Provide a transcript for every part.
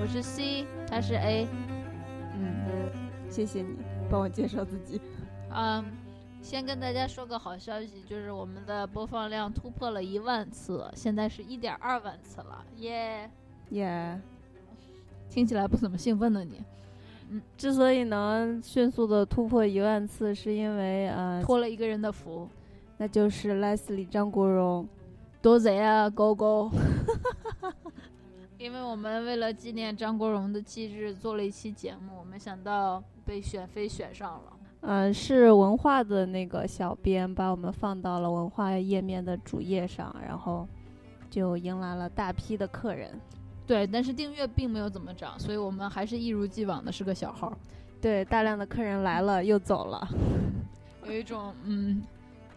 我是 C，他是 A。嗯，谢谢你帮我介绍自己。嗯，先跟大家说个好消息，就是我们的播放量突破了一万次，现在是一点二万次了，耶、耶、听起来不怎么兴奋呢你，嗯之所以能迅速的突破一万次，是因为呃，托了一个人的福，那就是 Leslie 张国荣。多贼啊，狗狗！因为我们为了纪念张国荣的忌日做了一期节目，没想到被选妃选上了。嗯，是文化的那个小编把我们放到了文化页面的主页上，然后就迎来了大批的客人。对，但是订阅并没有怎么涨，所以我们还是一如既往的是个小号，对，大量的客人来了又走了。有一种嗯，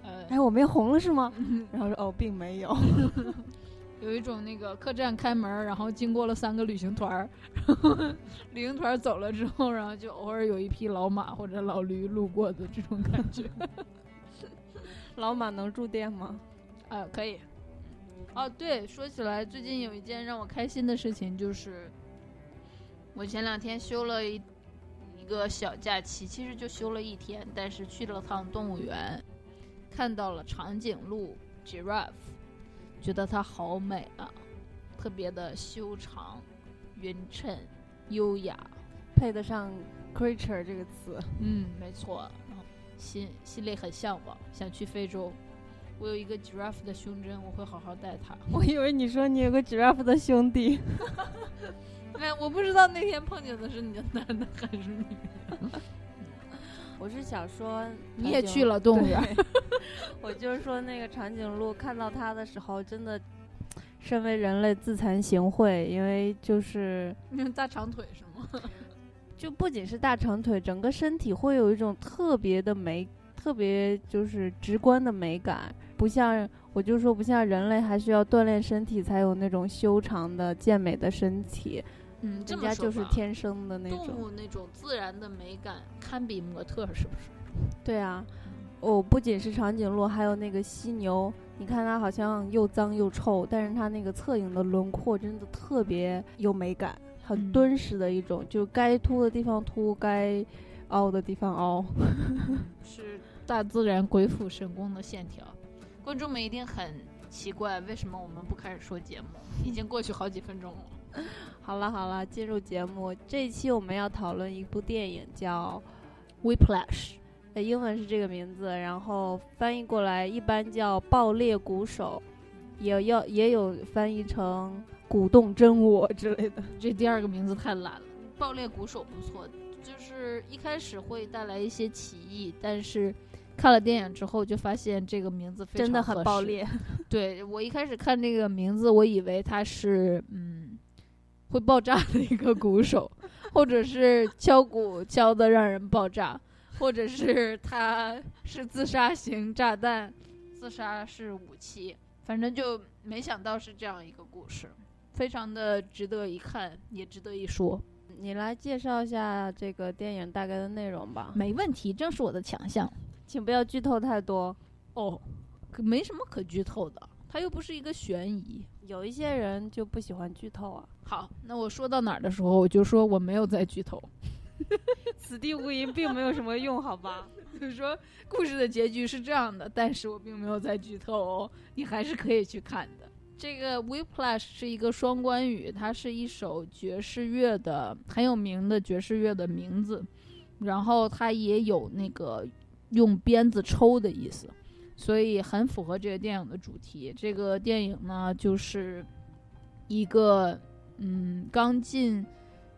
呃，哎，我们红了是吗？然后说哦，并没有。有一种那个客栈开门，然后经过了三个旅行团儿，然 后旅行团走了之后，然后就偶尔有一匹老马或者老驴路过的这种感觉。老马能住店吗？啊，可以。哦，对，说起来，最近有一件让我开心的事情，就是我前两天休了一一个小假期，其实就休了一天，但是去了趟动物园，看到了长颈鹿 giraffe，觉得它好美啊，特别的修长、匀称、优雅。配得上 creature 这个词。嗯，没错。然后心心里很向往，想去非洲。我有一个 giraffe 的胸针，我会好好带它。我以为你说你有个 giraffe 的兄弟。没，我不知道那天碰见的是你的男的还是女的。我是想说，你也去了动物园。我就是说，那个长颈鹿看到它的时候，真的，身为人类自惭形秽，因为就是因为大长腿是吗？就不仅是大长腿，整个身体会有一种特别的美，特别就是直观的美感，不像我就说不像人类还需要锻炼身体才有那种修长的健美的身体，嗯，人家就是天生的那种动种。物那种自然的美感堪比模特，是不是？对啊，哦，不仅是长颈鹿，还有那个犀牛，你看它好像又脏又臭，但是它那个侧影的轮廓真的特别有美感，很嗯敦实的一种，就该凸的地方凸，该凹的地方凹。是大自然鬼斧神工的线条。观众们一定很奇怪，为什么我们不开始说节目？已经过去好几分钟了。好了好了，进入节目，这一期我们要讨论一部电影，叫 Whiplash，呃，英文是这个名字，然后翻译过来一般叫《爆裂鼓手》，也要也有翻译成《鼓动真我》之类的。这第二个名字太懒了。爆裂鼓手不错，就是一开始会带来一些歧义，但是看了电影之后就发现这个名字真的很。爆裂，对我一开始看这个名字，我以为它是嗯会爆炸的一个鼓手，或者是敲鼓敲的让人爆炸，或者是他是自杀型炸弹，自杀是武器，反正就没想到是这样一个故事，非常的值得一看，也值得一说。你来介绍一下这个电影大概的内容吧，没问题，正是我的强项。请不要剧透太多。哦，可没什么可剧透的，它又不是一个悬疑。有一些人就不喜欢剧透啊，好，那我说到哪儿的时候，我就说我没有在剧透。此地无银并没有什么用，好吧？就是说故事的结局是这样的，但是我并没有在剧透哦，你还是可以去看的。这个 Whiplash 是一个双关语，它是一首爵士乐的很有名的爵士乐的名字，然后它也有那个用鞭子抽的意思，所以很符合这个电影的主题。这个电影呢，就是一个嗯刚进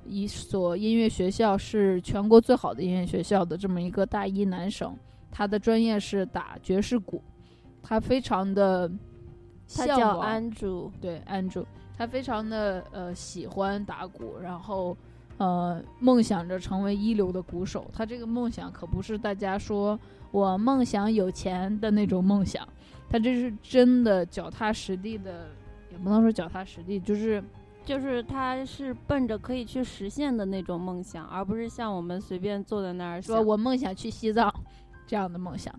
一所音乐学校，是全国最好的音乐学校的这么一个大一男生，他的专业是打爵士鼓，他非常的他叫向往安竹，对 Andrew，他非常的呃喜欢打鼓，然后呃梦想着成为一流的鼓手。他这个梦想可不是大家说我梦想有钱的那种梦想，他这是真的脚踏实地的，也不能说脚踏实地，就是就是他是奔着可以去实现的那种梦想，而不是像我们随便坐在那儿说我梦想去西藏这样的梦想。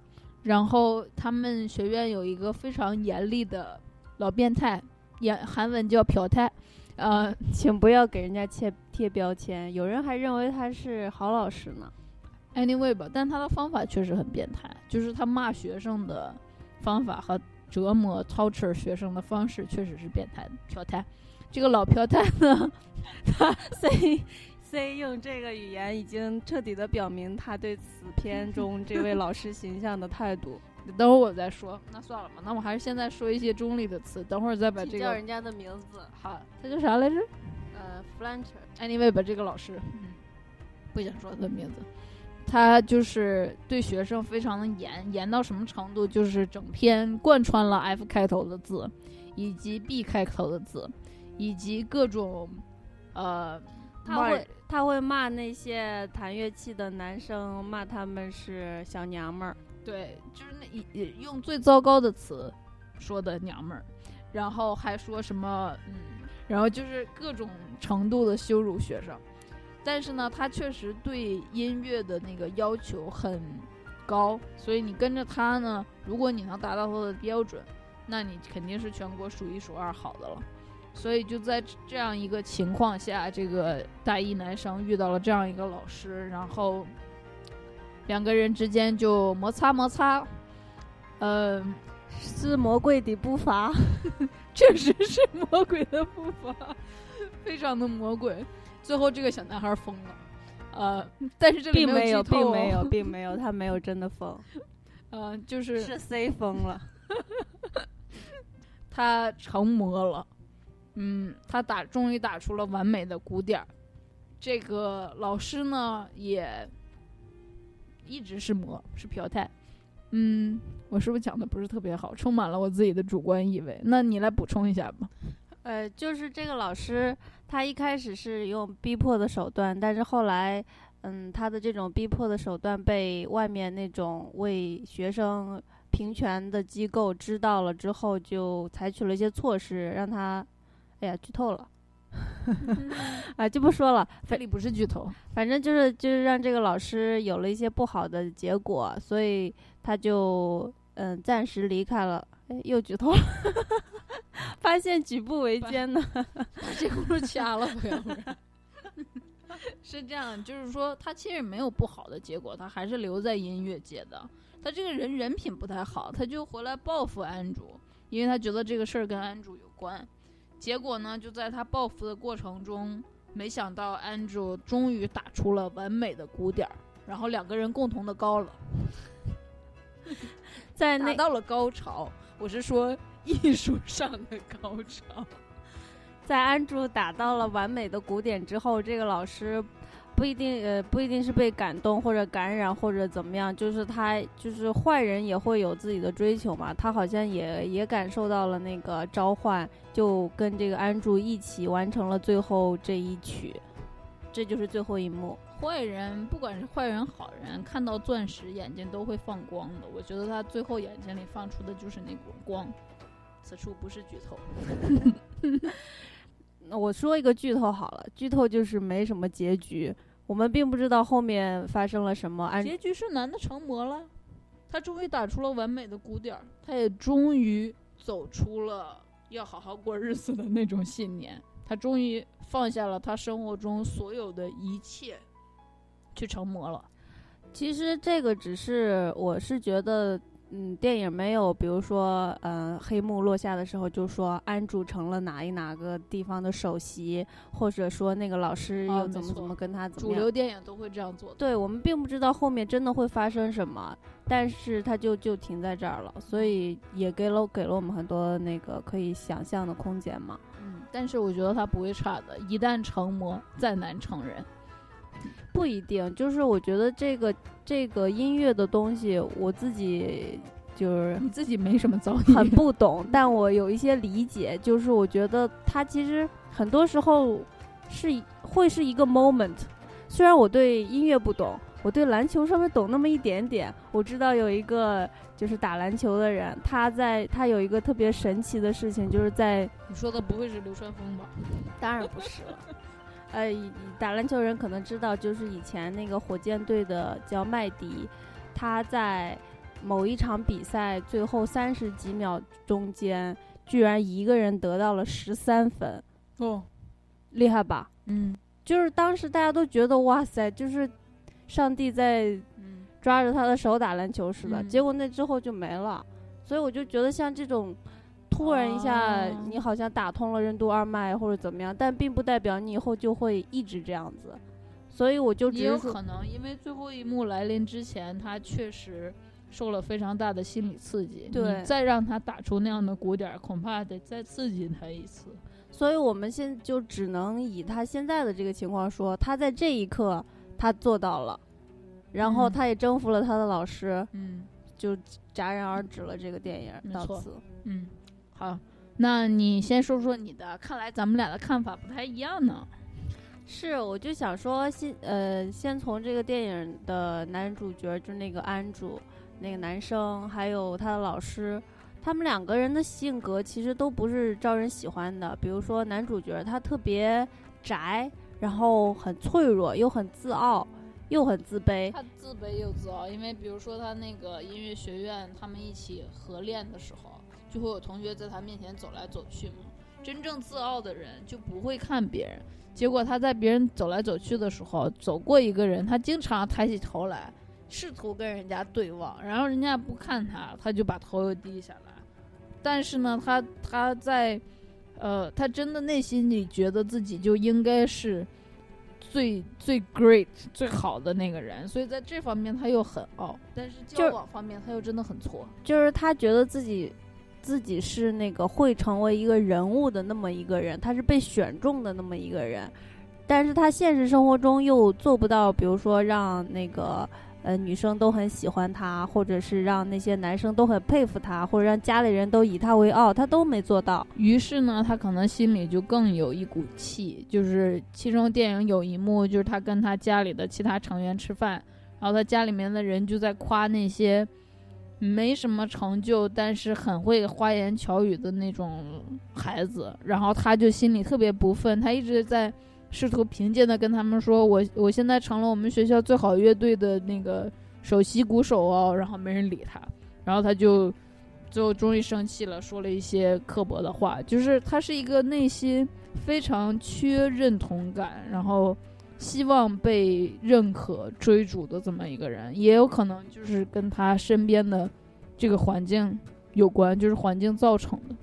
然后他们学院有一个非常严厉的老变态，也韩文叫朴泰，呃，请不要给人家贴贴标签。有人还认为他是好老师呢。Anyway 吧，但他的方法确实很变态，就是他骂学生的方法和折磨 torture 学生的方式确实是变态的。朴泰，这个老朴泰呢，他 C C 用这个语言已经彻底的表明他对此片中这位老师形象的态度。等会儿我再说，那算了吧，那我还是现在说一些中立的词，等会儿再把这个叫人家的名字。好，他叫啥来着？呃 f l a n c h e Anyway 吧，这个老师，嗯不想说他的名字。他就是对学生非常的严，严到什么程度？就是整篇贯穿了 F 开头的字，以及 B 开头的字，以及各种，呃，他会他会骂那些弹乐器的男生，骂他们是小娘们儿。对，就是那一用最糟糕的词说的娘们儿，然后还说什么嗯，然后就是各种程度的羞辱学生。但是呢，他确实对音乐的那个要求很高，所以你跟着他呢，如果你能达到他的标准，那你肯定是全国数一数二好的了。所以就在这样一个情况下，这个大一男生遇到了这样一个老师，然后两个人之间就摩擦摩擦，嗯，是魔鬼的步伐，确实是魔鬼的步伐，非常的魔鬼。最后这个小男孩疯了，呃，但是这里并没有，并没有，并没有，他没有真的疯，呃，就是是 C 疯了，他成魔了，嗯，他打终于打出了完美的鼓点儿，这个老师呢也一直是魔，是朴泰，嗯，我是不是讲的不是特别好，充满了我自己的主观意味？那你来补充一下吧。呃，就是这个老师，他一开始是用逼迫的手段，但是后来，嗯，他的这种逼迫的手段被外面那种为学生平权的机构知道了之后，就采取了一些措施，让他，哎呀，剧透了，啊，就不说了，这里不是剧透，反正就是就是让这个老师有了一些不好的结果，所以他就嗯暂时离开了。哎，又剧透了。发现举步维艰呢，把这轱辘掐了不要不然。是这样，就是说他其实没有不好的结果，他还是留在音乐界的。他这个人人品不太好，他就回来报复安主，因为他觉得这个事儿跟安主有关。结果呢，就在他报复的过程中，没想到安主终于打出了完美的鼓点儿，然后两个人共同的高了，在达到了高潮。我是说。艺术上的高潮，在安住打到了完美的鼓点之后，这个老师不一定呃不一定是被感动或者感染或者怎么样，就是他就是坏人也会有自己的追求嘛，他好像也也感受到了那个召唤，就跟这个安住一起完成了最后这一曲，这就是最后一幕。坏人不管是坏人好人，看到钻石眼睛都会放光的，我觉得他最后眼睛里放出的就是那股光。此处不是剧透，那我说一个剧透好了。剧透就是没什么结局，我们并不知道后面发生了什么。结局是男的成魔了，他终于打出了完美的鼓点儿，他也终于走出了要好好过日子的那种信念，他终于放下了他生活中所有的一切，去成魔了。其实这个只是，我是觉得。嗯，电影没有，比如说，呃，黑幕落下的时候，就说安住成了哪一哪个地方的首席，或者说那个老师又怎么怎么跟他怎么样。主流电影都会这样做。对我们并不知道后面真的会发生什么，但是他就就停在这儿了，所以也给了给了我们很多那个可以想象的空间嘛。嗯，但是我觉得他不会差的，一旦成魔，再难成人。不一定，就是我觉得这个这个音乐的东西，我自己就是你自己没什么造诣，很不懂，但我有一些理解，就是我觉得它其实很多时候是会是一个 moment。虽然我对音乐不懂，我对篮球稍微懂那么一点点。我知道有一个就是打篮球的人，他在他有一个特别神奇的事情，就是在你说的不会是流川枫吧？当然不是了。呃，打篮球人可能知道，就是以前那个火箭队的叫麦迪，他在。某一场比赛最后三十几秒中间，居然一个人得到了十三分，哦，厉害吧？嗯，就是当时大家都觉得哇塞，就是上帝在抓着他的手打篮球似的。结果那之后就没了，所以我就觉得像这种突然一下，你好像打通了任督二脉或者怎么样，但并不代表你以后就会一直这样子。所以我就只有可能，因为最后一幕来临之前，他确实。受了非常大的心理刺激，对，再让他打出那样的鼓点，恐怕得再刺激他一次。所以，我们现就只能以他现在的这个情况说，他在这一刻他做到了，然后他也征服了他的老师，嗯，就戛然而止了这个电影。到此，嗯，好，那你先说说你的，看来咱们俩的看法不太一样呢。是，我就想说，先呃，先从这个电影的男主角，就那个安主。那个男生还有他的老师，他们两个人的性格其实都不是招人喜欢的。比如说男主角，他特别宅，然后很脆弱，又很自傲，又很自卑。他自卑又自傲，因为比如说他那个音乐学院，他们一起合练的时候，就会有同学在他面前走来走去嘛。真正自傲的人就不会看别人，结果他在别人走来走去的时候，走过一个人，他经常抬起头来。试图跟人家对望，然后人家不看他，他就把头又低下来。但是呢，他他在，呃，他真的内心里觉得自己就应该是最最 great 最好的那个人，所以在这方面他又很傲。但是交往方面他又真的很挫，就是他觉得自己自己是那个会成为一个人物的那么一个人，他是被选中的那么一个人，但是他现实生活中又做不到，比如说让那个。呃，女生都很喜欢他，或者是让那些男生都很佩服他，或者让家里人都以他为傲，他都没做到。于是呢，他可能心里就更有一股气。就是其中电影有一幕，就是他跟他家里的其他成员吃饭，然后他家里面的人就在夸那些没什么成就，但是很会花言巧语的那种孩子，然后他就心里特别不忿，他一直在。试图平静的跟他们说：“我我现在成了我们学校最好乐队的那个首席鼓手哦。”然后没人理他，然后他就最后终于生气了，说了一些刻薄的话。就是他是一个内心非常缺认同感，然后希望被认可、追逐的这么一个人。也有可能就是跟他身边的这个环境有关，就是环境造成的。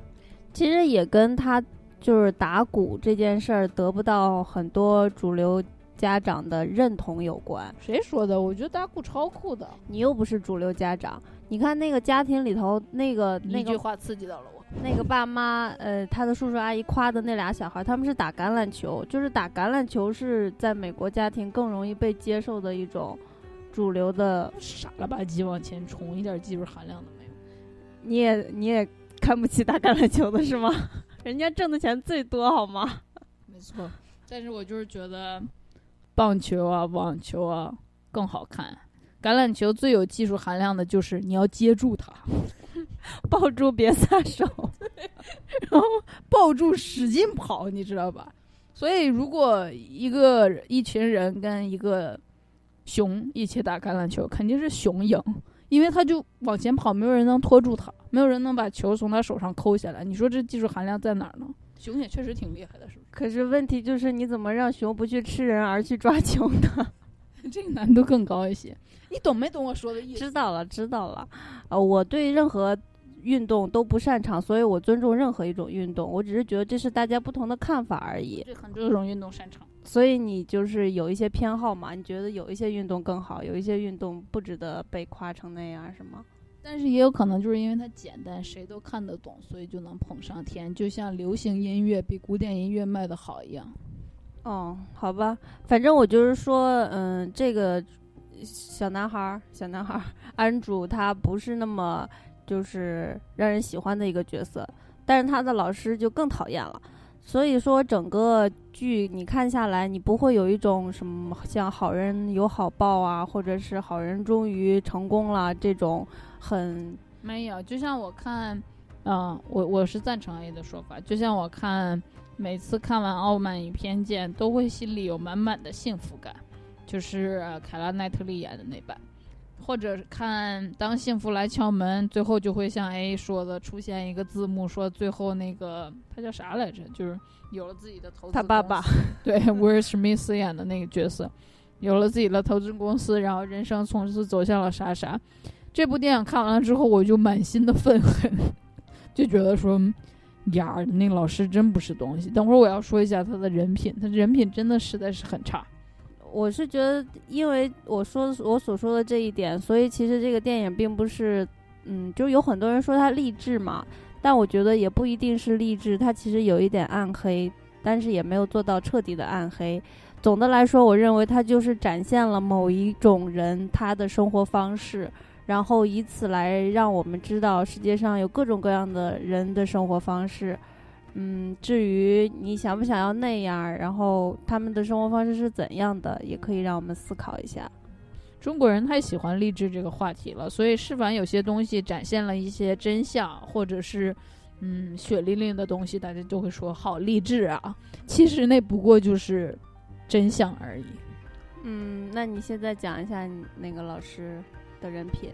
其实也跟他。就是打鼓这件事儿得不到很多主流家长的认同有关。谁说的？我觉得打鼓超酷的。你又不是主流家长，你看那个家庭里头那个那句话刺激到了我。那个爸妈，呃，他的叔叔阿姨夸的那俩小孩，他们是打橄榄球，就是打橄榄球是在美国家庭更容易被接受的一种主流的。傻了吧唧往前冲，一点技术含量都没有。你也你也看不起打橄榄球的是吗？人家挣的钱最多，好吗？没错，但是我就是觉得，棒球啊、网球啊更好看。橄榄球最有技术含量的就是你要接住它，抱住别撒手，然后抱住使劲跑，你知道吧？所以如果一个一群人跟一个熊一起打橄榄球，肯定是熊赢。因为他就往前跑，没有人能拖住他，没有人能把球从他手上抠下来。你说这技术含量在哪儿呢？熊也确实挺厉害的，是不是？可是问题就是，你怎么让熊不去吃人，而去抓球呢？这个难度更高一些。你懂没懂我说的意思？知道了，知道了。呃，我对任何运动都不擅长，所以我尊重任何一种运动。我只是觉得这是大家不同的看法而已。对很多种运动擅长。所以你就是有一些偏好嘛？你觉得有一些运动更好，有一些运动不值得被夸成那样，是吗？但是也有可能就是因为它简单，谁都看得懂，所以就能捧上天。就像流行音乐比古典音乐卖的好一样。哦，好吧，反正我就是说，嗯，这个小男孩儿，小男孩儿安主他不是那么。就是让人喜欢的一个角色，但是他的老师就更讨厌了。所以说，整个剧你看下来，你不会有一种什么像好人有好报啊，或者是好人终于成功了这种很没有。就像我看，嗯，我我是赞成 A 的说法。就像我看，每次看完《傲慢与偏见》，都会心里有满满的幸福感，就是凯拉奈特利演的那版。或者看当幸福来敲门，最后就会像 A 说的出现一个字幕，说最后那个他叫啥来着？就是有了自己的投资。他爸爸 对威尔史密斯演的那个角色，有了自己的投资公司，然后人生从此走向了啥啥。这部电影看完了之后，我就满心的愤恨，就觉得说呀，那个老师真不是东西。等会儿我要说一下他的人品，他人品真的实在是很差。我是觉得，因为我说我所说的这一点，所以其实这个电影并不是，嗯，就有很多人说它励志嘛，但我觉得也不一定是励志，它其实有一点暗黑，但是也没有做到彻底的暗黑。总的来说，我认为它就是展现了某一种人他的生活方式，然后以此来让我们知道世界上有各种各样的人的生活方式。嗯，至于你想不想要那样，然后他们的生活方式是怎样的，也可以让我们思考一下。中国人太喜欢励志这个话题了，所以是凡有些东西展现了一些真相，或者是嗯血淋淋的东西，大家都会说好励志啊。其实那不过就是真相而已。嗯，那你现在讲一下你那个老师的人品。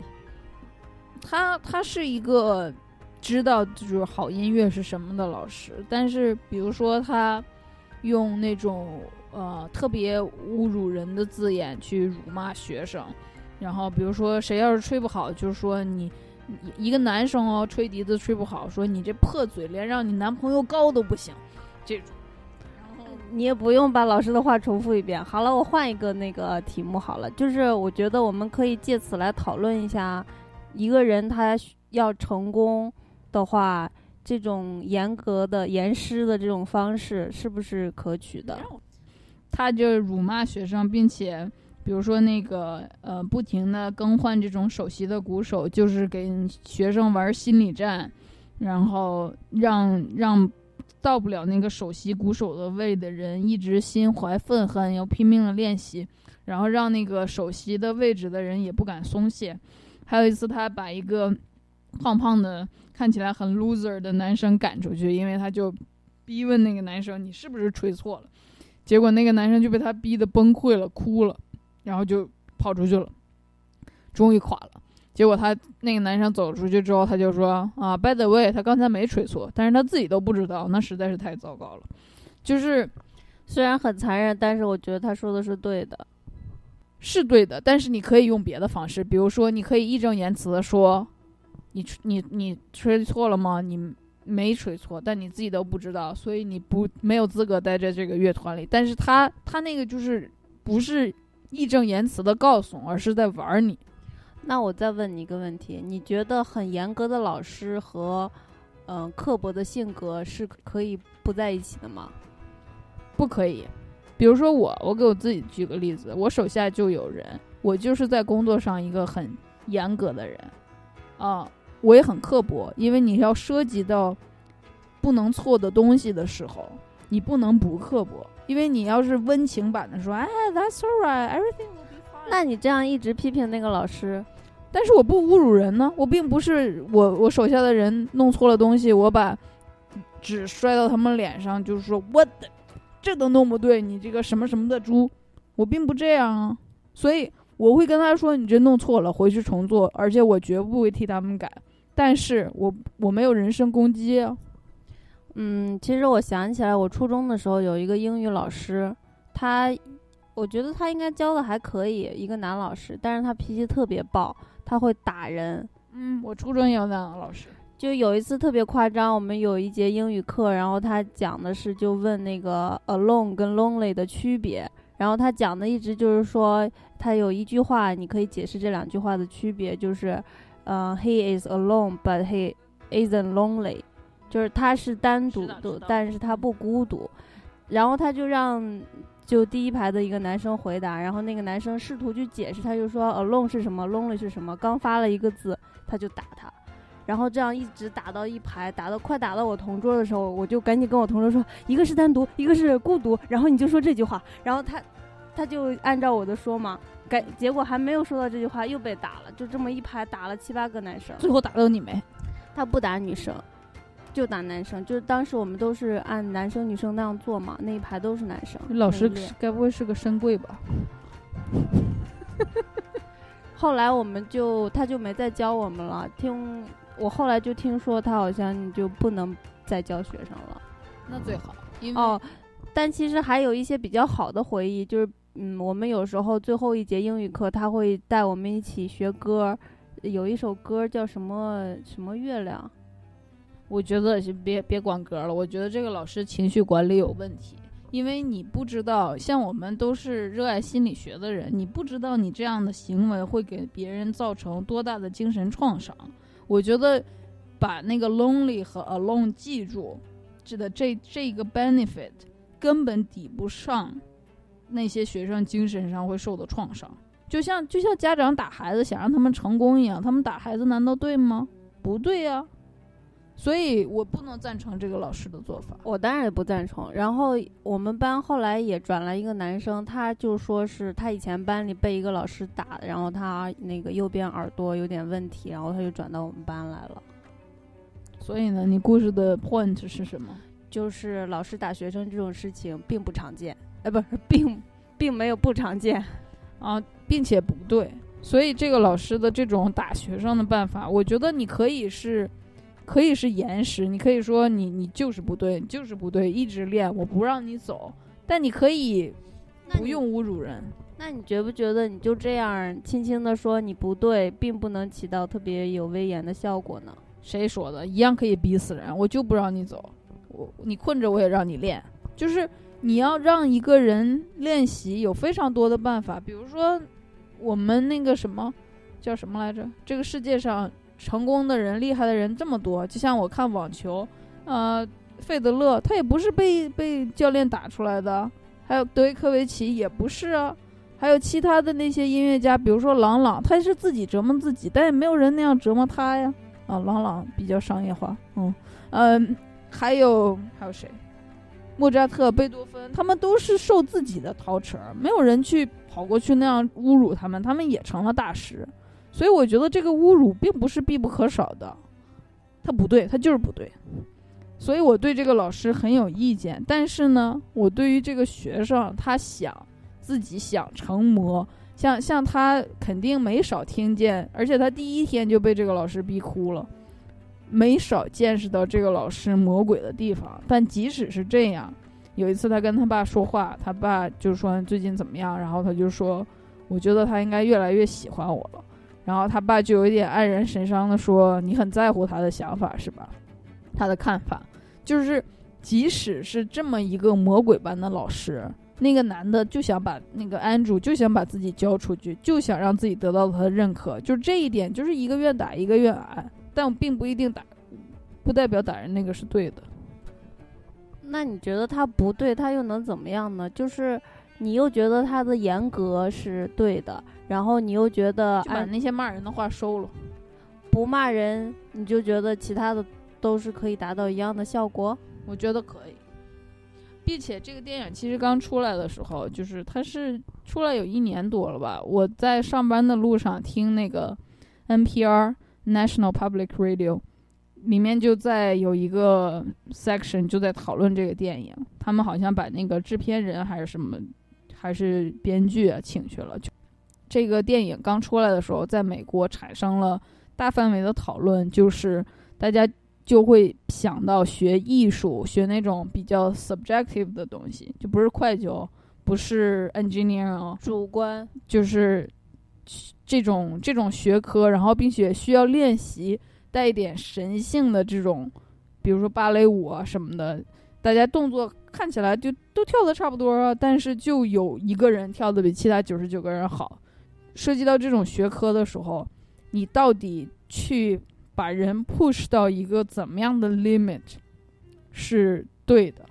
他他是一个。知道就是好音乐是什么的老师，但是比如说他用那种呃特别侮辱人的字眼去辱骂学生，然后比如说谁要是吹不好，就是说你一个男生哦吹笛子吹不好，说你这破嘴连让你男朋友高都不行，这种。然后你也不用把老师的话重复一遍。好了，我换一个那个题目好了，就是我觉得我们可以借此来讨论一下一个人他要成功。的话，这种严格的严师的这种方式是不是可取的？他就辱骂学生，并且比如说那个呃，不停的更换这种首席的鼓手，就是给学生玩心理战，然后让让到不了那个首席鼓手的位的人一直心怀愤恨，要拼命的练习，然后让那个首席的位置的人也不敢松懈。还有一次，他把一个胖胖的。看起来很 loser 的男生赶出去，因为他就逼问那个男生：“你是不是吹错了？”结果那个男生就被他逼得崩溃了，哭了，然后就跑出去了，终于垮了。结果他那个男生走出去之后，他就说：“啊，by the way，他刚才没吹错，但是他自己都不知道，那实在是太糟糕了。”就是虽然很残忍，但是我觉得他说的是对的，是对的。但是你可以用别的方式，比如说你可以义正言辞的说。你你你吹错了吗？你没吹错，但你自己都不知道，所以你不没有资格待在这个乐团里。但是他他那个就是不是义正言辞的告诉，而是在玩你。那我再问你一个问题：你觉得很严格的老师和嗯刻薄的性格是可以不在一起的吗？不可以。比如说我，我给我自己举个例子，我手下就有人，我就是在工作上一个很严格的人，啊。我也很刻薄，因为你要涉及到不能错的东西的时候，你不能不刻薄。因为你要是温情版的说，哎，That's alright, everything will be fine。那你这样一直批评那个老师，但是我不侮辱人呢，我并不是我我手下的人弄错了东西，我把纸摔到他们脸上，就是说我的这都弄不对，你这个什么什么的猪，我并不这样啊，所以我会跟他说，你这弄错了，回去重做，而且我绝不会替他们改。但是我我没有人身攻击，嗯，其实我想起来，我初中的时候有一个英语老师，他，我觉得他应该教的还可以，一个男老师，但是他脾气特别暴，他会打人。嗯，我初中也有那样的老师，就有一次特别夸张，我们有一节英语课，然后他讲的是就问那个 alone 跟 lonely 的区别，然后他讲的一直就是说，他有一句话你可以解释这两句话的区别，就是。嗯，He is alone, but he isn't lonely，就是他是单独的，但是他不孤独。然后他就让就第一排的一个男生回答，然后那个男生试图去解释，他就说 alone 是什么，lonely 是什么。刚发了一个字，他就打他。然后这样一直打到一排，打到快打到我同桌的时候，我就赶紧跟我同桌说，一个是单独，一个是孤独，然后你就说这句话，然后他他就按照我的说嘛，该结果还没有说到这句话又被打了，就这么一排打了七八个男生，最后打到你没？他不打女生。就打男生，就是当时我们都是按男生女生那样做嘛，那一排都是男生。老师该不会是个深柜吧？后来我们就他就没再教我们了。听我后来就听说他好像你就不能再教学生了。那最好，因为哦，但其实还有一些比较好的回忆，就是嗯，我们有时候最后一节英语课，他会带我们一起学歌，有一首歌叫什么什么月亮。我觉得是别别管歌了，我觉得这个老师情绪管理有问题，因为你不知道，像我们都是热爱心理学的人，你不知道你这样的行为会给别人造成多大的精神创伤。我觉得把那个 lonely 和 alone 记住，指的这这个 benefit 根本抵不上那些学生精神上会受的创伤。就像就像家长打孩子想让他们成功一样，他们打孩子难道对吗？不对呀、所以我不能赞成这个老师的做法。我当然也不赞成。然后我们班后来也转来一个男生，他就说是他以前班里被一个老师打，然后他那个右边耳朵有点问题，然后他就转到我们班来了。所以呢，你故事的 point 是什么？就是老师打学生这种事情并不常见，哎，不是，并并没有不常见。啊，并且不对。所以这个老师的这种打学生的办法，我觉得你可以是，可以是严实，你可以说你你就是不对，你就是不对，一直练，我不让你走。但你可以不用侮辱人。那你觉不觉得你就这样轻轻的说你不对，并不能起到特别有威严的效果呢？谁说的？一样可以逼死人，我就不让你走，我你困着我也让你练。就是你要让一个人练习，有非常多的办法，比如说我们那个什么叫什么来着？这个世界上成功的人、厉害的人这么多，就像我看网球，呃，费德勒他也不是被被教练打出来的，还有德约科维奇也不是啊。还有其他的那些音乐家，比如说郎朗，他是自己折磨自己，但也没有人那样折磨他呀。啊，郎朗比较商业化，嗯，嗯，还有还有谁？莫扎特、贝多芬，他们都是受自己的陶扯，没有人去跑过去那样侮辱他们，他们也成了大师。所以我觉得这个侮辱并不是必不可少的，他不对，他就是不对。所以我对这个老师很有意见，但是呢，我对于这个学生，他想自己想成魔，像像他肯定没少听见，而且他第一天就被这个老师逼哭了，没少见识到这个老师魔鬼的地方。但即使是这样，有一次他跟他爸说话，他爸就说最近怎么样，然后他就说，我觉得他应该越来越喜欢我了。然后他爸就有一点黯然神伤的说：“你很在乎他的想法是吧？他的看法就是，即使是这么一个魔鬼般的老师，那个男的就想把那个安主，就想把自己交出去，就想让自己得到他的认可，就这一点，就是一个愿打一个愿挨，但并不一定打，不代表打人那个是对的。那你觉得他不对，他又能怎么样呢？就是你又觉得他的严格是对的，然后你又觉得把那些骂人的话收了。不骂人，你就觉得其他的都是可以达到一样的效果。我觉得可以，并且这个电影其实刚出来的时候，就是它是出来有一年多了吧。我在上班的路上听那个 NPR National Public Radio，里面就在有一个 section 就在讨论这个电影，他们好像把那个制片人还是什么，还是编剧啊请去了。就这个电影刚出来的时候，在美国产生了大范围的讨论，就是大家就会想到学艺术，学那种比较 subjective 的东西，就不是会计哦，不是 engineer 哦，主观，就是这种这种学科，然后并且需要练习带一点神性的这种，比如说芭蕾舞啊什么的，大家动作看起来就都跳的差不多啊，但是就有一个人跳的比其他九十九个人好。涉及到这种学科的时候，你到底去把人 push 到一个怎么样的 limit 是对的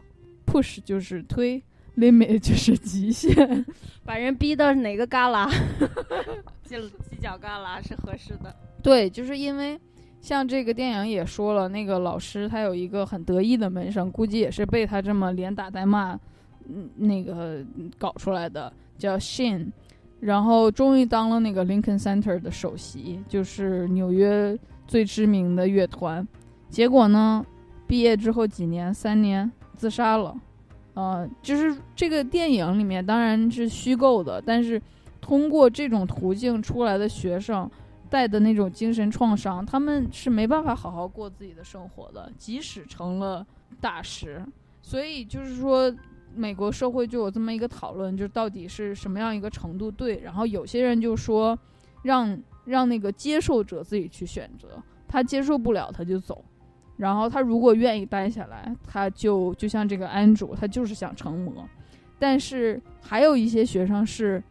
？push 就是推，limit 就是极限。把人逼到哪个旮旯，犄犄角旮旯是合适的。对，就是因为像这个电影也说了，那个老师他有一个很得意的门生，估计也是被他这么连打带骂，嗯，那个搞出来的，叫 Shin，然后终于当了那个 Lincoln Center 的首席，就是纽约最知名的乐团。结果呢，毕业之后几年，三年自杀了。呃，就是这个电影里面当然是虚构的，但是通过这种途径出来的学生带的那种精神创伤，他们是没办法好好过自己的生活的，即使成了大师。所以就是说，美国社会就有这么一个讨论，就到底是什么样一个程度对。然后有些人就说，让让那个接受者自己去选择，他接受不了他就走。然后他如果愿意待下来，他就就像这个安主，他就是想成魔。但是还有一些学生是，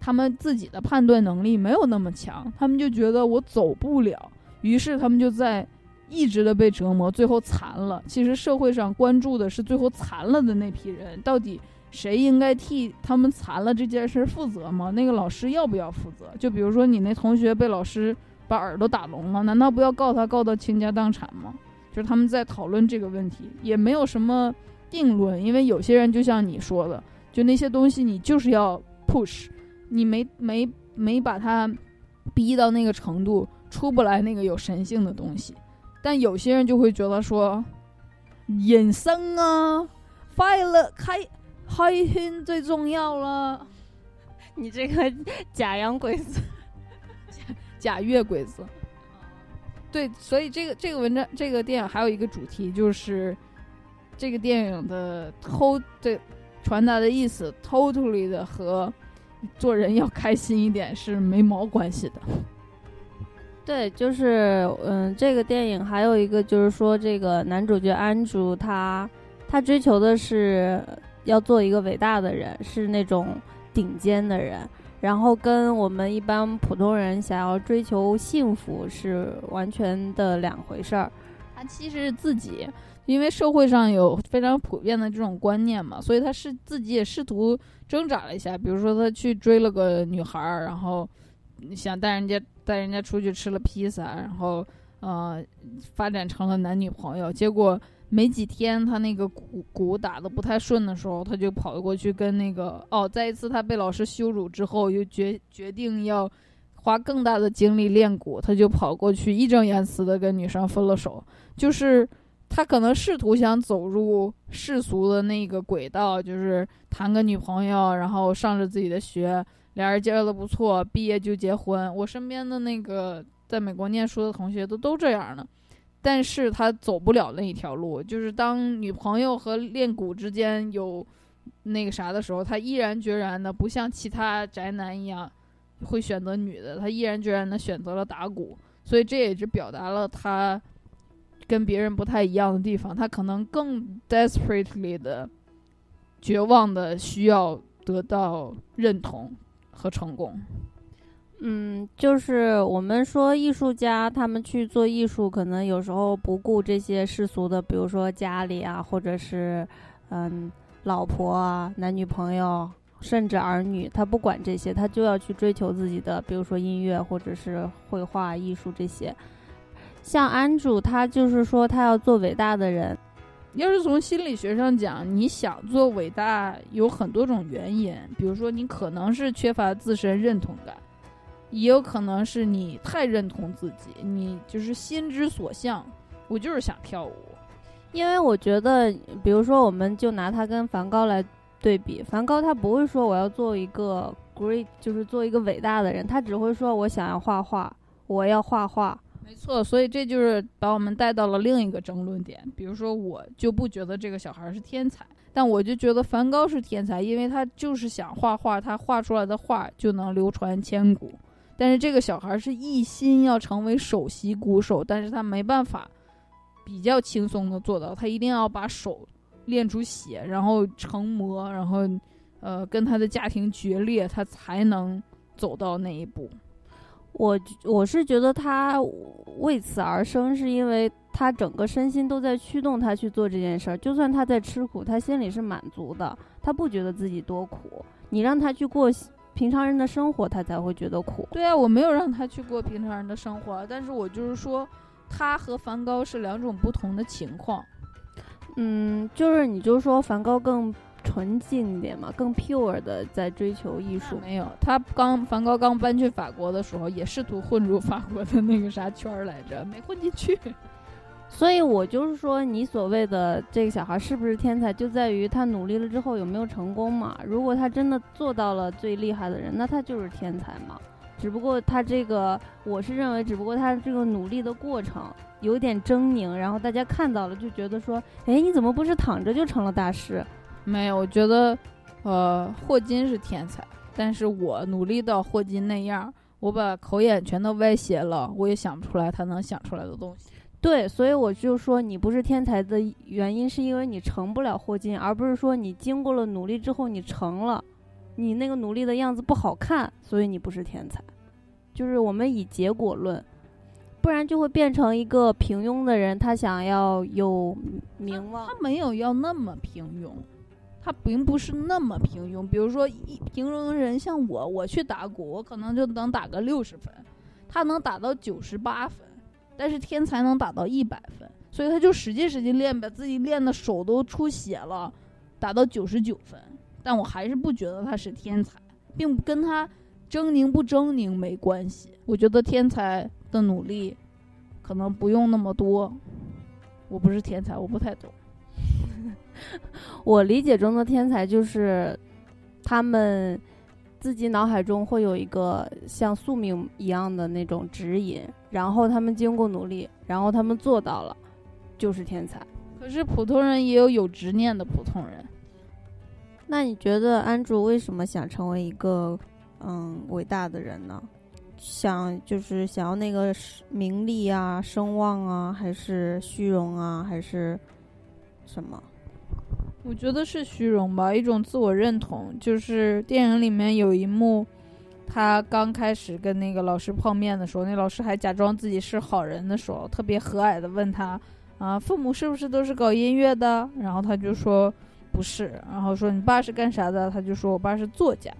他们自己的判断能力没有那么强，他们就觉得我走不了，于是他们就在一直的被折磨，最后残了。其实社会上关注的是最后残了的那批人，到底谁应该替他们残了这件事负责吗？那个老师要不要负责？就比如说你那同学被老师把耳朵打聋了，难道不要告他告到倾家荡产吗？就是他们在讨论这个问题，也没有什么定论，因为有些人就像你说的，就那些东西你就是要 push，你没没没把它逼到那个程度，出不来那个有神性的东西。但有些人就会觉得说，人生啊，快乐开开心最重要了。你这个 假洋鬼子，假月鬼子。对，所以这个这个文章这个电影还有一个主题，就是这个电影的偷对传达的意思，totally 的和做人要开心一点是没毛关系的。对，就是嗯，这个电影还有一个就是说，这个男主角安竹他他追求的是要做一个伟大的人，是那种顶尖的人。然后跟我们一般普通人想要追求幸福是完全的两回事儿。他其实自己，因为社会上有非常普遍的这种观念嘛，所以他是自己也试图挣扎了一下。比如说，他去追了个女孩儿，然后想带人家带人家出去吃了披萨，然后呃发展成了男女朋友，结果。没几天，他那个鼓鼓打的不太顺的时候，他就跑过去跟那个哦，在一次他被老师羞辱之后，又决决定要花更大的精力练鼓，他就跑过去义正言辞的跟女生分了手。就是他可能试图想走入世俗的那个轨道，就是谈个女朋友，然后上着自己的学，俩人交的不错，毕业就结婚。我身边的那个在美国念书的同学都都这样的。但是他走不了那一条路，就是当女朋友和练鼓之间有那个啥的时候，他毅然决然的不像其他宅男一样会选择女的，他毅然决然的选择了打鼓，所以这也是表达了他跟别人不太一样的地方，他可能更 desperately 的绝望的需要得到认同和成功。嗯，就是我们说艺术家，他们去做艺术，可能有时候不顾这些世俗的，比如说家里啊，或者是嗯老婆啊、男女朋友，甚至儿女，他不管这些，他就要去追求自己的，比如说音乐或者是绘画艺术这些。像安主，他就是说他要做伟大的人。要是从心理学上讲，你想做伟大，有很多种原因，比如说你可能是缺乏自身认同感。也有可能是你太认同自己，你就是心之所向，我就是想跳舞。因为我觉得，比如说，我们就拿他跟梵高来对比，梵高他不会说我要做一个 great，就是做一个伟大的人，他只会说我想要画画，我要画画。没错，所以这就是把我们带到了另一个争论点。比如说，我就不觉得这个小孩是天才，但我就觉得梵高是天才，因为他就是想画画，他画出来的画就能流传千古。但是这个小孩是一心要成为首席鼓手，但是他没办法比较轻松的做到，他一定要把手练出血，然后成魔，然后呃跟他的家庭决裂，他才能走到那一步。我我是觉得他为此而生，是因为他整个身心都在驱动他去做这件事儿，就算他在吃苦，他心里是满足的，他不觉得自己多苦。你让他去过。平常人的生活，他才会觉得苦。对啊，我没有让他去过平常人的生活，但是我就是说，他和梵高是两种不同的情况。嗯，就是你就说梵高更纯净一点嘛，更 pure 的在追求艺术。没有，他刚梵高刚搬去法国的时候，也试图混入法国的那个啥圈儿来着，没混进去。所以我就是说，你所谓的这个小孩是不是天才，就在于他努力了之后有没有成功嘛。如果他真的做到了最厉害的人，那他就是天才嘛。只不过他这个，我是认为，只不过他这个努力的过程有点狰狞，然后大家看到了就觉得说，哎，你怎么不是躺着就成了大师？没有，我觉得，呃，霍金是天才，但是我努力到霍金那样，我把口眼全都歪斜了，我也想不出来他能想出来的东西。对，所以我就说你不是天才的原因，是因为你成不了霍金，而不是说你经过了努力之后你成了，你那个努力的样子不好看，所以你不是天才。就是我们以结果论，不然就会变成一个平庸的人，他想要有名望。他没有要那么平庸，他并不是那么平庸。比如说，一平庸人像我，我去打鼓，我可能就能打个六十分，他能打到九十八分。但是天才能打到一百分，所以他就使劲使劲练，把自己练的手都出血了，打到九十九分。但我还是不觉得他是天才，并跟他狰狞不狰狞没关系。我觉得天才的努力可能不用那么多。我不是天才，我不太懂。我理解中的天才就是他们。自己脑海中会有一个像宿命一样的那种指引，然后他们经过努力，然后他们做到了，就是天才。可是普通人也有有执念的普通人。那你觉得安卓为什么想成为一个嗯伟大的人呢？想就是想要那个名利啊、声望啊，还是虚荣啊，还是什么？我觉得是虚荣吧，一种自我认同。就是电影里面有一幕，他刚开始跟那个老师碰面的时候，那老师还假装自己是好人的时候，特别和蔼的问他：“啊，父母是不是都是搞音乐的？”然后他就说：“不是。”然后说：“你爸是干啥的？”他就说：“我爸是作家。”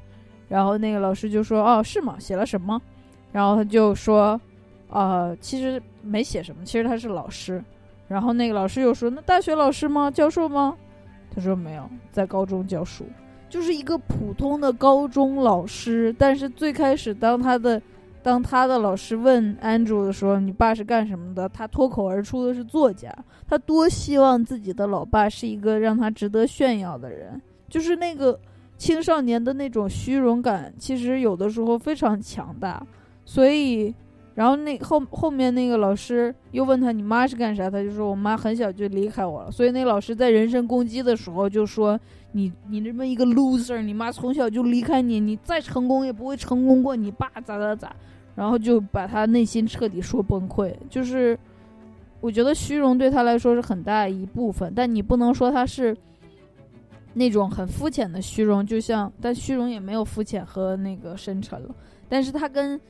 然后那个老师就说：“哦，是吗？写了什么？”然后他就说：“呃，其实没写什么，其实他是老师。”然后那个老师又说：“那大学老师吗？教授吗？”他说没有，在高中教书，就是一个普通的高中老师。但是最开始，当他的当他的老师问 Andrew 的时候，你爸是干什么的？他脱口而出的是作家。他多希望自己的老爸是一个让他值得炫耀的人。就是那个青少年的那种虚荣感，其实有的时候非常强大。所以。然后那后后面那个老师又问他你妈是干啥？他就说我妈很小就离开我了。所以那老师在人身攻击的时候就说你你这么一个 loser，你妈从小就离开你，你再成功也不会成功过你爸咋咋咋。然后就把他内心彻底说崩溃。就是我觉得虚荣对他来说是很大一部分，但你不能说他是那种很肤浅的虚荣，就像但虚荣也没有肤浅和那个深沉了。但是他跟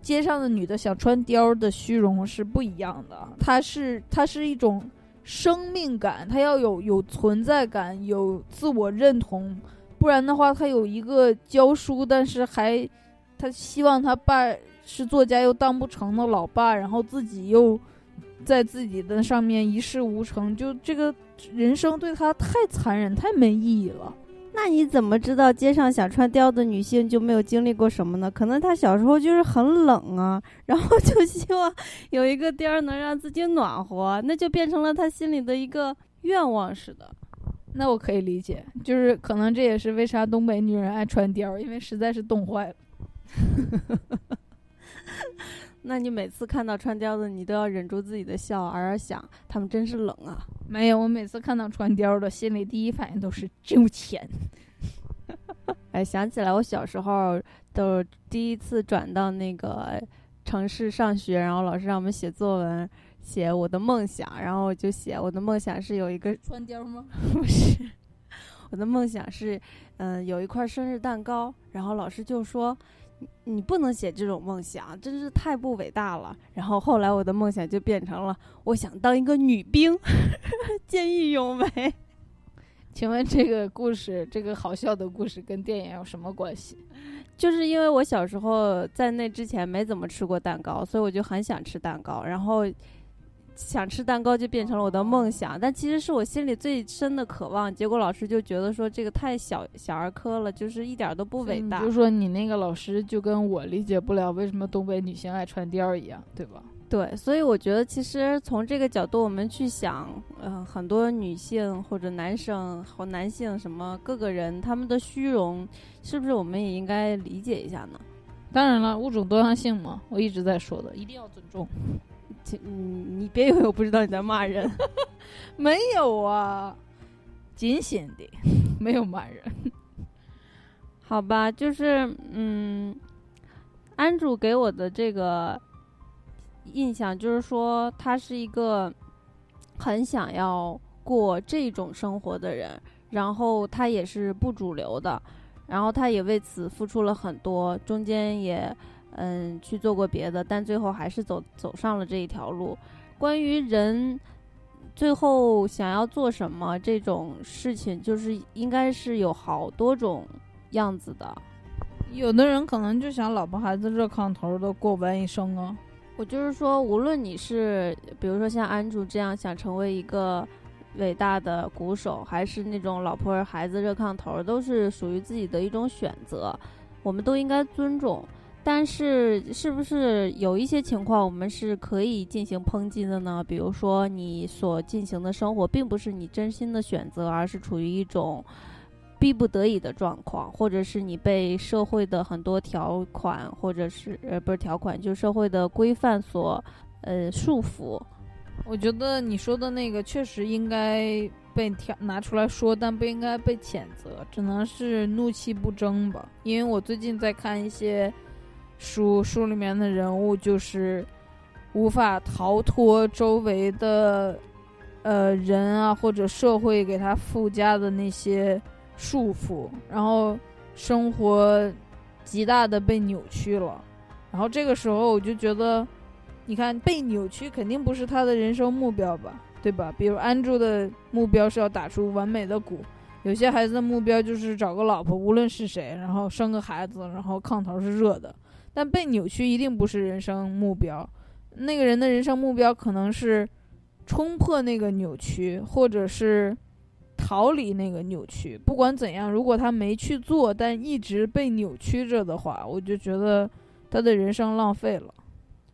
街上的女的想穿貂的虚荣是不一样的，它是它是一种生命感，它要有有存在感，有自我认同，不然的话，她有一个教书，但是还他希望他爸是作家又当不成的老爸，然后自己又在自己的上面一事无成，就这个人生对他太残忍，太没意义了。那你怎么知道街上想穿貂的女性就没有经历过什么呢？可能她小时候就是很冷啊，然后就希望有一个貂能让自己暖和，那就变成了她心里的一个愿望似的。那我可以理解，就是可能这也是为啥东北女人爱穿貂，因为实在是冻坏了。那你每次看到穿貂的，你都要忍住自己的笑，而而想他们真是冷啊。没有，我每次看到穿貂的，心里第一反应都是真有钱。哎，想起来我小时候都第一次转到那个城市上学，然后老师让我们写作文，写我的梦想，然后我就写我的梦想是有一个穿貂吗？不是，我的梦想是嗯有一块生日蛋糕，然后老师就说。你不能写这种梦想，真是太不伟大了。然后后来我的梦想就变成了，我想当一个女兵，见义勇为。请问这个故事，这个好笑的故事跟电影有什么关系？就是因为我小时候在那之前没怎么吃过蛋糕，所以我就很想吃蛋糕。然后想吃蛋糕就变成了我的梦想，但其实是我心里最深的渴望。结果老师就觉得说这个太小小儿科了，就是一点都不伟大。就说你那个老师就跟我理解不了为什么东北女性爱穿貂一样，对吧？对，所以我觉得其实从这个角度我们去想，嗯，很多女性或者男生或男性什么各个人他们的虚荣，是不是我们也应该理解一下呢？当然了，物种多样性嘛，我一直在说的，一定要尊重。嗯，你别以为我不知道你在骂人，没有啊，谨慎的，没有骂人。好吧，就是嗯，安主给我的这个。印象就是说，他是一个很想要过这种生活的人，然后他也是不主流的，然后他也为此付出了很多，中间也嗯去做过别的，但最后还是走走上了这一条路。关于人最后想要做什么这种事情，就是应该是有好多种样子的。有的人可能就想老婆孩子热炕头的过完一生啊。我就是说，无论你是比如说像安竹这样想成为一个伟大的鼓手，还是那种老婆孩子热炕头，都是属于自己的一种选择，我们都应该尊重。但是，是不是有一些情况我们是可以进行抨击的呢？比如说，你所进行的生活并不是你真心的选择，而是处于一种。逼不得已的状况，或者是你被社会的很多条款，或者是呃不是条款，就社会的规范所呃束缚。我觉得你说的那个确实应该被挑拿出来说，但不应该被谴责，只能是怒气不争吧。因为我最近在看一些书，书里面的人物就是无法逃脱周围的呃人啊，或者社会给他附加的那些。束缚，然后生活极大的被扭曲了，然后这个时候我就觉得，你看被扭曲肯定不是他的人生目标吧，对吧？比如安住的目标是要打出完美的鼓，有些孩子的目标就是找个老婆，无论是谁，然后生个孩子，然后炕头是热的。但被扭曲一定不是人生目标，那个人的人生目标可能是冲破那个扭曲，或者是。逃离那个扭曲，不管怎样，如果他没去做，但一直被扭曲着的话，我就觉得他的人生浪费了。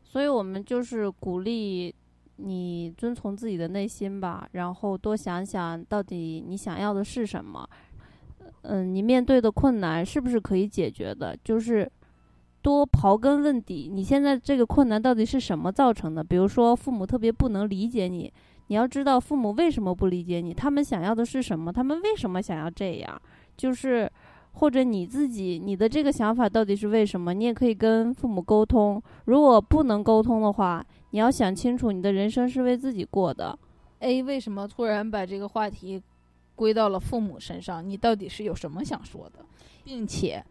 所以，我们就是鼓励你遵从自己的内心吧，然后多想想到底你想要的是什么。嗯，你面对的困难是不是可以解决的？就是多刨根问底，你现在这个困难到底是什么造成的？比如说，父母特别不能理解你。你要知道父母为什么不理解你，他们想要的是什么？他们为什么想要这样？就是，或者你自己，你的这个想法到底是为什么？你也可以跟父母沟通。如果不能沟通的话，你要想清楚，你的人生是为自己过的。A 为什么突然把这个话题归到了父母身上？你到底是有什么想说的？并且，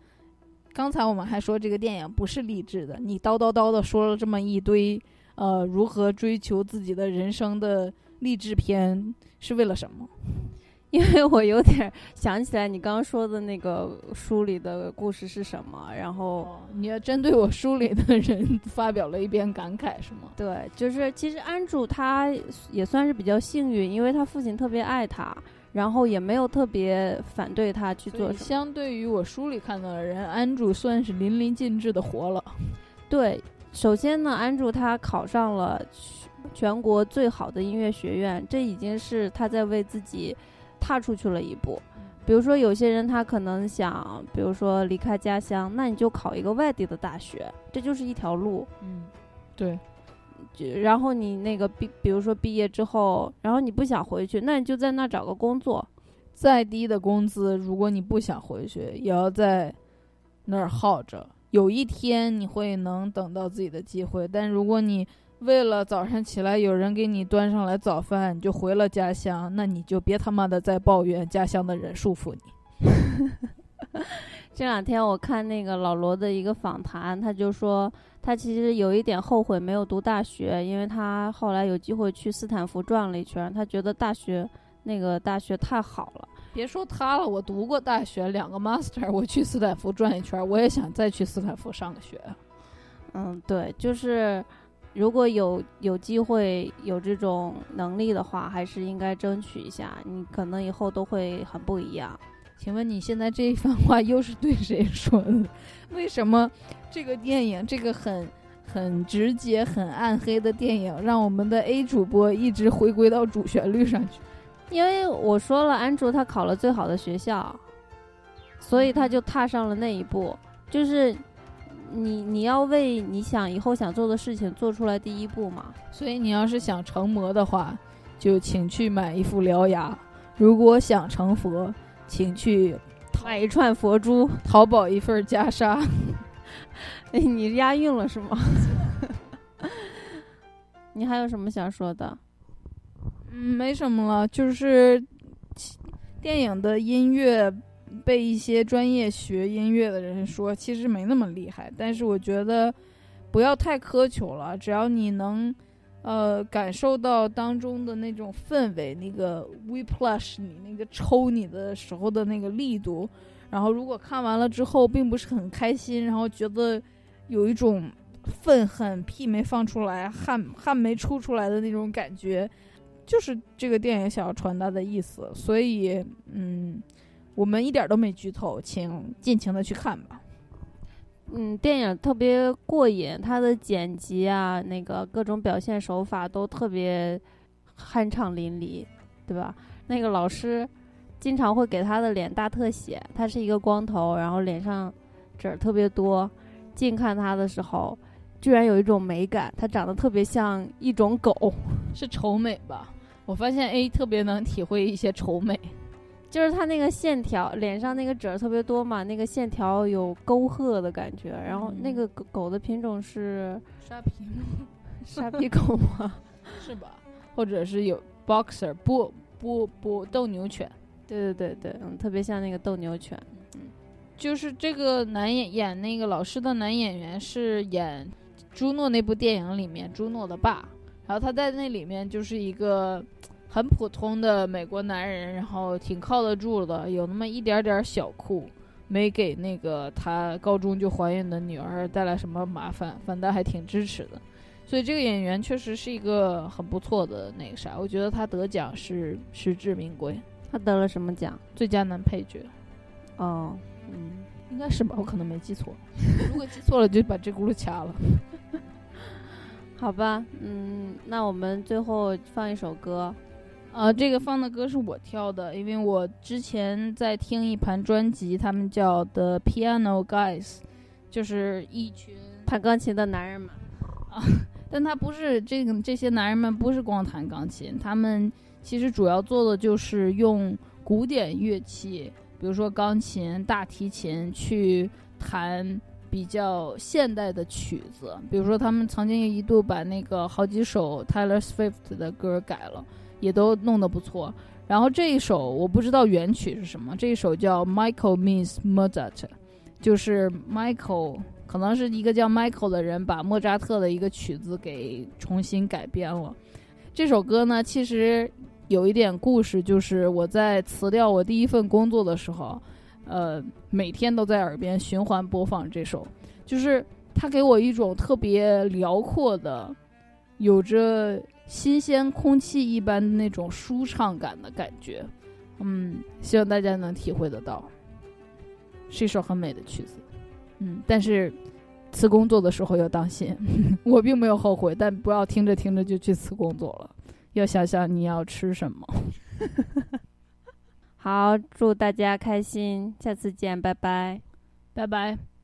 刚才我们还说这个电影不是励志的，你叨叨叨的说了这么一堆，呃，如何追求自己的人生的。励志片是为了什么？因为我有点想起来你刚刚说的那个书里的故事是什么，然后你要针对我书里的人 发表了一遍感慨，是吗？对，就是其实安住他也算是比较幸运，因为他父亲特别爱他，然后也没有特别反对他去做。相对于我书里看到的人，安住算是淋漓尽致的活了。对，首先呢，安住他考上了。全国最好的音乐学院，这已经是他在为自己踏出去了一步。比如说，有些人他可能想，比如说离开家乡，那你就考一个外地的大学，这就是一条路。嗯，对。就然后你那个毕，比如说毕业之后，然后你不想回去，那你就在那找个工作，再低的工资，如果你不想回去，也要在那儿耗着。有一天你会能等到自己的机会，但如果你为了早上起来有人给你端上来早饭，你就回了家乡，那你就别他妈的再抱怨家乡的人束缚你。这两天我看那个老罗的一个访谈，他就说他其实有一点后悔没有读大学，因为他后来有机会去斯坦福转了一圈，他觉得大学那个大学太好了。别说他了，我读过大学两个 master，我去斯坦福转一圈，我也想再去斯坦福上个学。嗯，对，就是。如果有有机会有这种能力的话，还是应该争取一下。你可能以后都会很不一样。请问你现在这一番话又是对谁说的？为什么这个电影这个很很直接、很暗黑的电影，让我们的 A 主播一直回归到主旋律上去？因为我说了，安卓他考了最好的学校，所以他就踏上了那一步。就是你你要为你想以后想做的事情做出来第一步嘛。所以你要是想成魔的话，就请去买一副獠牙；如果想成佛，请去买一串佛珠，淘宝一份袈裟。哎，你押韵了是吗？你还有什么想说的？嗯，没什么了，就是电影的音乐被一些专业学音乐的人说其实没那么厉害，但是我觉得不要太苛求了，只要你能呃感受到当中的那种氛围，那个 we plush 你那个抽你的时候的那个力度，然后如果看完了之后并不是很开心，然后觉得有一种愤恨屁没放出来，汗汗没出出来的那种感觉。就是这个电影想要传达的意思，所以嗯，我们一点都没剧透，请尽情的去看吧。嗯，电影特别过瘾，它的剪辑啊，那个各种表现手法都特别酣畅淋漓，对吧？那个老师经常会给他的脸大特写，他是一个光头，然后脸上褶儿特别多，近看他的时候，居然有一种美感，他长得特别像一种狗，是丑美吧？我发现 A 特别能体会一些丑美，就是他那个线条，脸上那个褶儿特别多嘛，那个线条有沟壑的感觉。然后那个狗狗的品种是 沙皮，沙皮狗吗？是吧？或者是有 Boxer 波波波斗牛犬？对对对对，嗯，特别像那个斗牛犬。嗯，就是这个男演演那个老师的男演员是演朱诺那部电影里面朱诺的爸。然后他在那里面就是一个很普通的美国男人，然后挺靠得住的，有那么一点点小酷，没给那个他高中就怀孕的女儿带来什么麻烦，反倒还挺支持的。所以这个演员确实是一个很不错的那个啥，我觉得他得奖是实至名归。他得了什么奖？最佳男配角。哦，嗯，应该是吧，我可能没记错。如果记错了，就把这轱辘掐了。好吧，嗯，那我们最后放一首歌，呃，这个放的歌是我挑的，因为我之前在听一盘专辑，他们叫 The Piano Guys，就是一群弹钢琴的男人们 啊，但他不是这个这些男人们不是光弹钢琴，他们其实主要做的就是用古典乐器，比如说钢琴、大提琴去弹。比较现代的曲子，比如说他们曾经一度把那个好几首 Taylor Swift 的歌改了，也都弄得不错。然后这一首我不知道原曲是什么，这一首叫 Michael Means Mozart，就是 Michael 可能是一个叫 Michael 的人把莫扎特的一个曲子给重新改编了。这首歌呢，其实有一点故事，就是我在辞掉我第一份工作的时候。呃，每天都在耳边循环播放这首，就是它给我一种特别辽阔的、有着新鲜空气一般的那种舒畅感的感觉。嗯，希望大家能体会得到，是一首很美的曲子。嗯，但是辞工作的时候要当心，我并没有后悔，但不要听着听着就去辞工作了，要想想你要吃什么。好，祝大家开心，下次见，拜拜，拜拜。